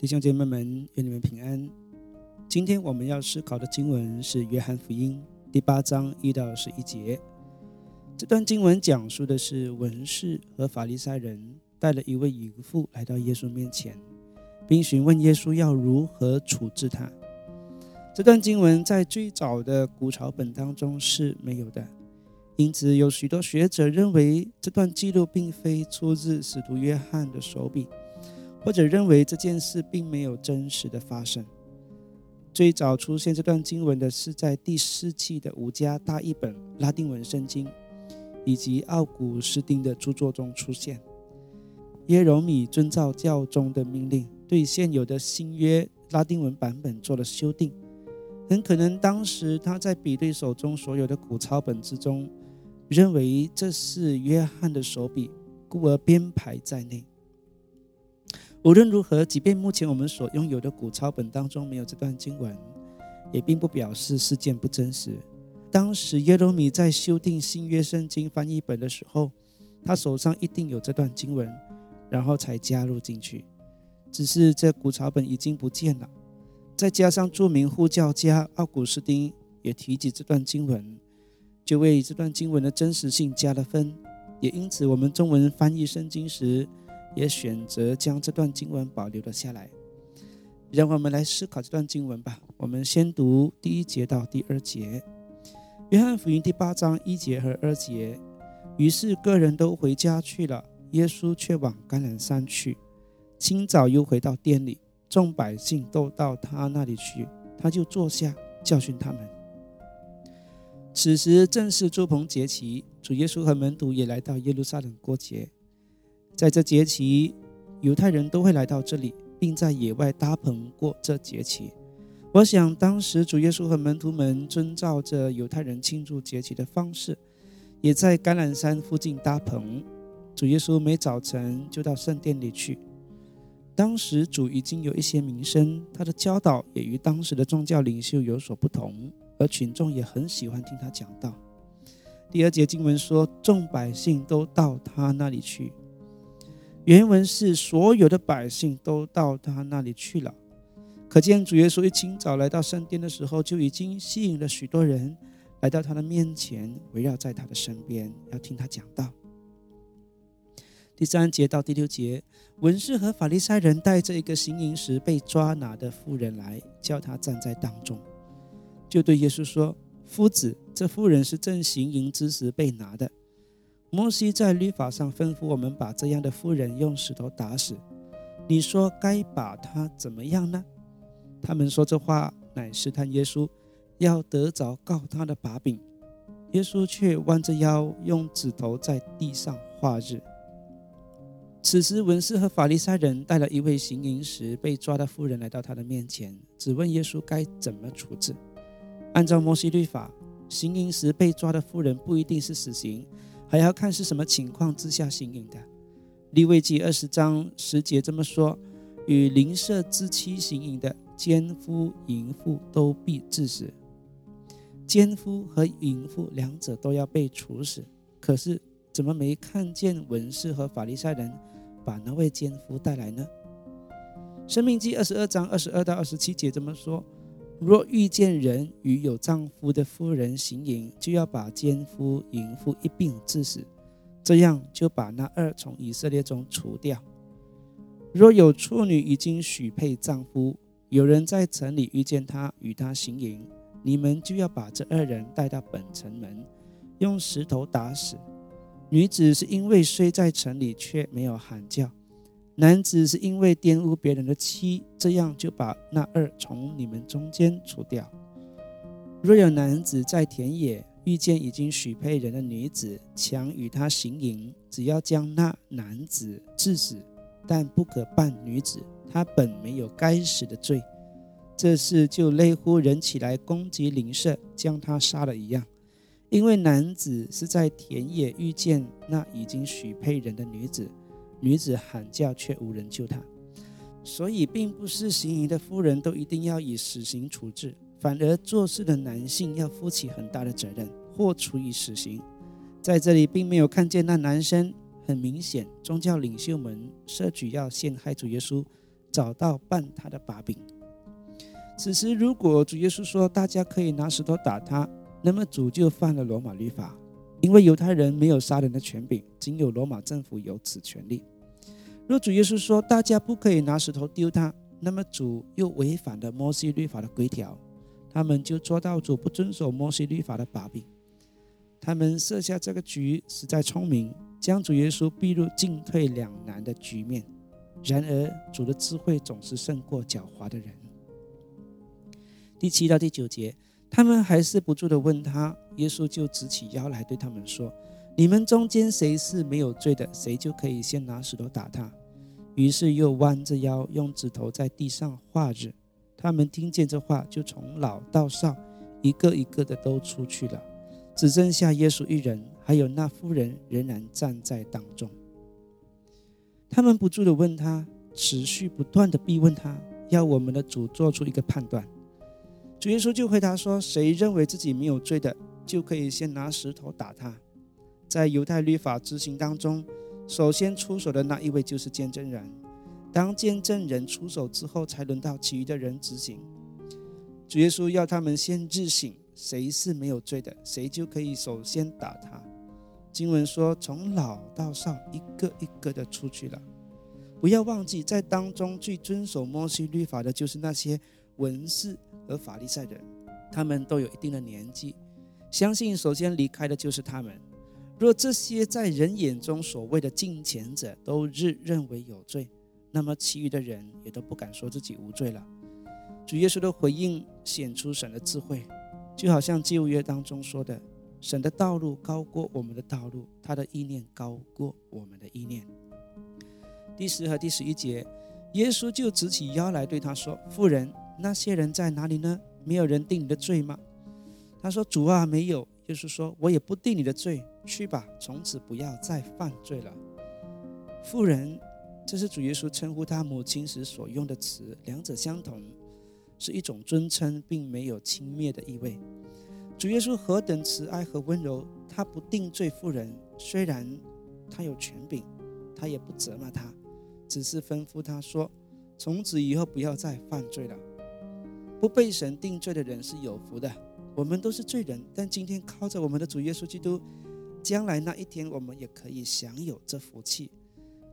弟兄姐妹们，愿你们平安。今天我们要思考的经文是《约翰福音》第八章一到十一节。这段经文讲述的是文士和法利赛人带了一位淫妇来到耶稣面前，并询问耶稣要如何处置他。这段经文在最早的古抄本当中是没有的，因此有许多学者认为这段记录并非出自使徒约翰的手笔。或者认为这件事并没有真实的发生。最早出现这段经文的是在第四纪的五家大译本拉丁文圣经以及奥古斯丁的著作中出现。耶柔米遵照教宗的命令，对现有的新约拉丁文版本做了修订。很可能当时他在比对手中所有的古抄本之中，认为这是约翰的手笔，故而编排在内。无论如何，即便目前我们所拥有的古抄本当中没有这段经文，也并不表示事件不真实。当时耶罗米在修订新约圣经翻译本的时候，他手上一定有这段经文，然后才加入进去。只是这古抄本已经不见了，再加上著名护教家奥古斯丁也提及这段经文，就为这段经文的真实性加了分。也因此，我们中文翻译圣经时，也选择将这段经文保留了下来。让我们来思考这段经文吧。我们先读第一节到第二节，《约翰福音》第八章一节和二节。于是，个人都回家去了，耶稣却往橄榄山去。清早又回到店里，众百姓都到他那里去，他就坐下教训他们。此时正是朱棚节期，主耶稣和门徒也来到耶路撒冷过节。在这节期，犹太人都会来到这里，并在野外搭棚过这节期。我想，当时主耶稣和门徒们遵照着犹太人庆祝节期的方式，也在橄榄山附近搭棚。主耶稣每早晨就到圣殿里去。当时主已经有一些名声，他的教导也与当时的宗教领袖有所不同，而群众也很喜欢听他讲道。第二节经文说：“众百姓都到他那里去。”原文是所有的百姓都到他那里去了，可见主耶稣一清早来到圣殿的时候，就已经吸引了许多人来到他的面前，围绕在他的身边，要听他讲道。第三节到第六节，文士和法利赛人带着一个行淫时被抓拿的妇人来，叫他站在当中，就对耶稣说：“夫子，这妇人是正行淫之时被拿的。”摩西在律法上吩咐我们把这样的妇人用石头打死。你说该把他怎么样呢？他们说这话乃试探耶稣，要得着告他的把柄。耶稣却弯着腰，用指头在地上画日。此时，文士和法利赛人带了一位行淫时被抓的妇人来到他的面前，只问耶稣该怎么处置。按照摩西律法，行淫时被抓的妇人不一定是死刑。还要看是什么情况之下行淫的。利未记二十章十节这么说：与邻舍之妻行淫的奸夫淫妇都必致死。奸夫和淫妇两者都要被处死。可是怎么没看见文士和法利赛人把那位奸夫带来呢？生命记二十二章二十二到二十七节这么说。若遇见人与有丈夫的夫人行淫，就要把奸夫淫妇一并致死，这样就把那二从以色列中除掉。若有处女已经许配丈夫，有人在城里遇见他与他行淫，你们就要把这二人带到本城门，用石头打死。女子是因为虽在城里，却没有喊叫。男子是因为玷污别人的妻，这样就把那二从你们中间除掉。若有男子在田野遇见已经许配人的女子，强与她行淫，只要将那男子致死，但不可办女子，他本没有该死的罪。这事就类乎人起来攻击邻舍，将他杀了一样。因为男子是在田野遇见那已经许配人的女子。女子喊叫，却无人救她，所以并不是行淫的夫人都一定要以死刑处置，反而做事的男性要负起很大的责任，或处以死刑。在这里并没有看见那男生，很明显，宗教领袖们设局要陷害主耶稣，找到办他的把柄。此时，如果主耶稣说大家可以拿石头打他，那么主就犯了罗马律法，因为犹太人没有杀人的权柄，仅有罗马政府有此权利。若主耶稣说大家不可以拿石头丢他，那么主又违反了摩西律法的规条，他们就捉到主不遵守摩西律法的把柄。他们设下这个局实在聪明，将主耶稣逼入进退两难的局面。然而，主的智慧总是胜过狡猾的人。第七到第九节，他们还是不住的问他，耶稣就直起腰来对他们说：“你们中间谁是没有罪的，谁就可以先拿石头打他。”于是又弯着腰，用指头在地上画着。他们听见这话，就从老到少，一个一个的都出去了，只剩下耶稣一人，还有那妇人仍然站在当中。他们不住的问他，持续不断的逼问他，要我们的主做出一个判断。主耶稣就回答说：“谁认为自己没有罪的，就可以先拿石头打他。”在犹太律法执行当中，首先出手的那一位就是见证人。当见证人出手之后，才轮到其余的人执行。主耶稣要他们先自省，谁是没有罪的，谁就可以首先打他。经文说：“从老到少，一个一个的出去了。”不要忘记，在当中最遵守摩西律法的，就是那些文士。和法利赛人，他们都有一定的年纪，相信首先离开的就是他们。若这些在人眼中所谓的敬虔者都日认为有罪，那么其余的人也都不敢说自己无罪了。主耶稣的回应显出神的智慧，就好像旧约当中说的：“神的道路高过我们的道路，他的意念高过我们的意念。”第十和第十一节，耶稣就直起腰来对他说：“妇人。”那些人在哪里呢？没有人定你的罪吗？他说：“主啊，没有。”就是说，我也不定你的罪，去吧，从此不要再犯罪了。妇人，这是主耶稣称呼他母亲时所用的词，两者相同，是一种尊称，并没有轻蔑的意味。主耶稣何等慈爱和温柔，他不定罪妇人，虽然他有权柄，他也不责骂他，只是吩咐他说：“从此以后不要再犯罪了。”不被神定罪的人是有福的。我们都是罪人，但今天靠着我们的主耶稣基督，将来那一天我们也可以享有这福气，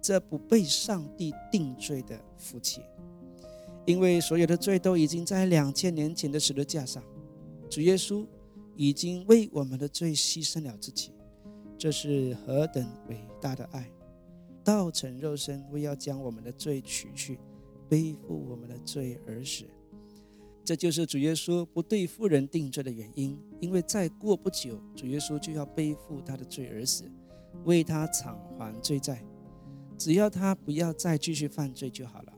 这不被上帝定罪的福气。因为所有的罪都已经在两千年前的十字架上，主耶稣已经为我们的罪牺牲了自己，这是何等伟大的爱！道成肉身，为要将我们的罪取去，背负我们的罪而死。这就是主耶稣不对妇人定罪的原因，因为再过不久，主耶稣就要背负他的罪而死，为他偿还罪债。只要他不要再继续犯罪就好了。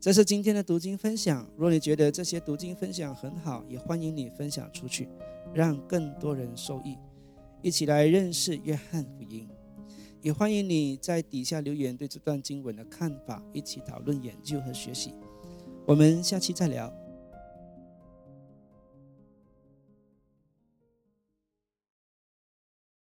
这是今天的读经分享。若你觉得这些读经分享很好，也欢迎你分享出去，让更多人受益，一起来认识约翰福音。也欢迎你在底下留言对这段经文的看法，一起讨论研究和学习。我们下期再聊。